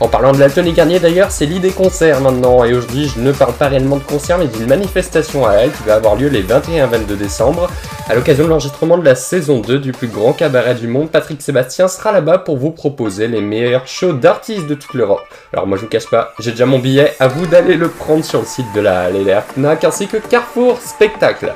En parlant de la Tony Garnier d'ailleurs, c'est l'idée concert maintenant, et aujourd'hui je ne parle pas réellement de concert mais d'une manifestation à elle qui va avoir lieu les 21 et 22 décembre. À l'occasion de l'enregistrement de la saison 2 du plus grand cabaret du monde, Patrick Sébastien sera là-bas pour vous proposer les meilleurs shows d'artistes de toute l'Europe. Alors moi je vous cache pas, j'ai déjà mon billet, à vous d'aller le prendre sur le site de la LLR FNAC ainsi que Carrefour Spectacle.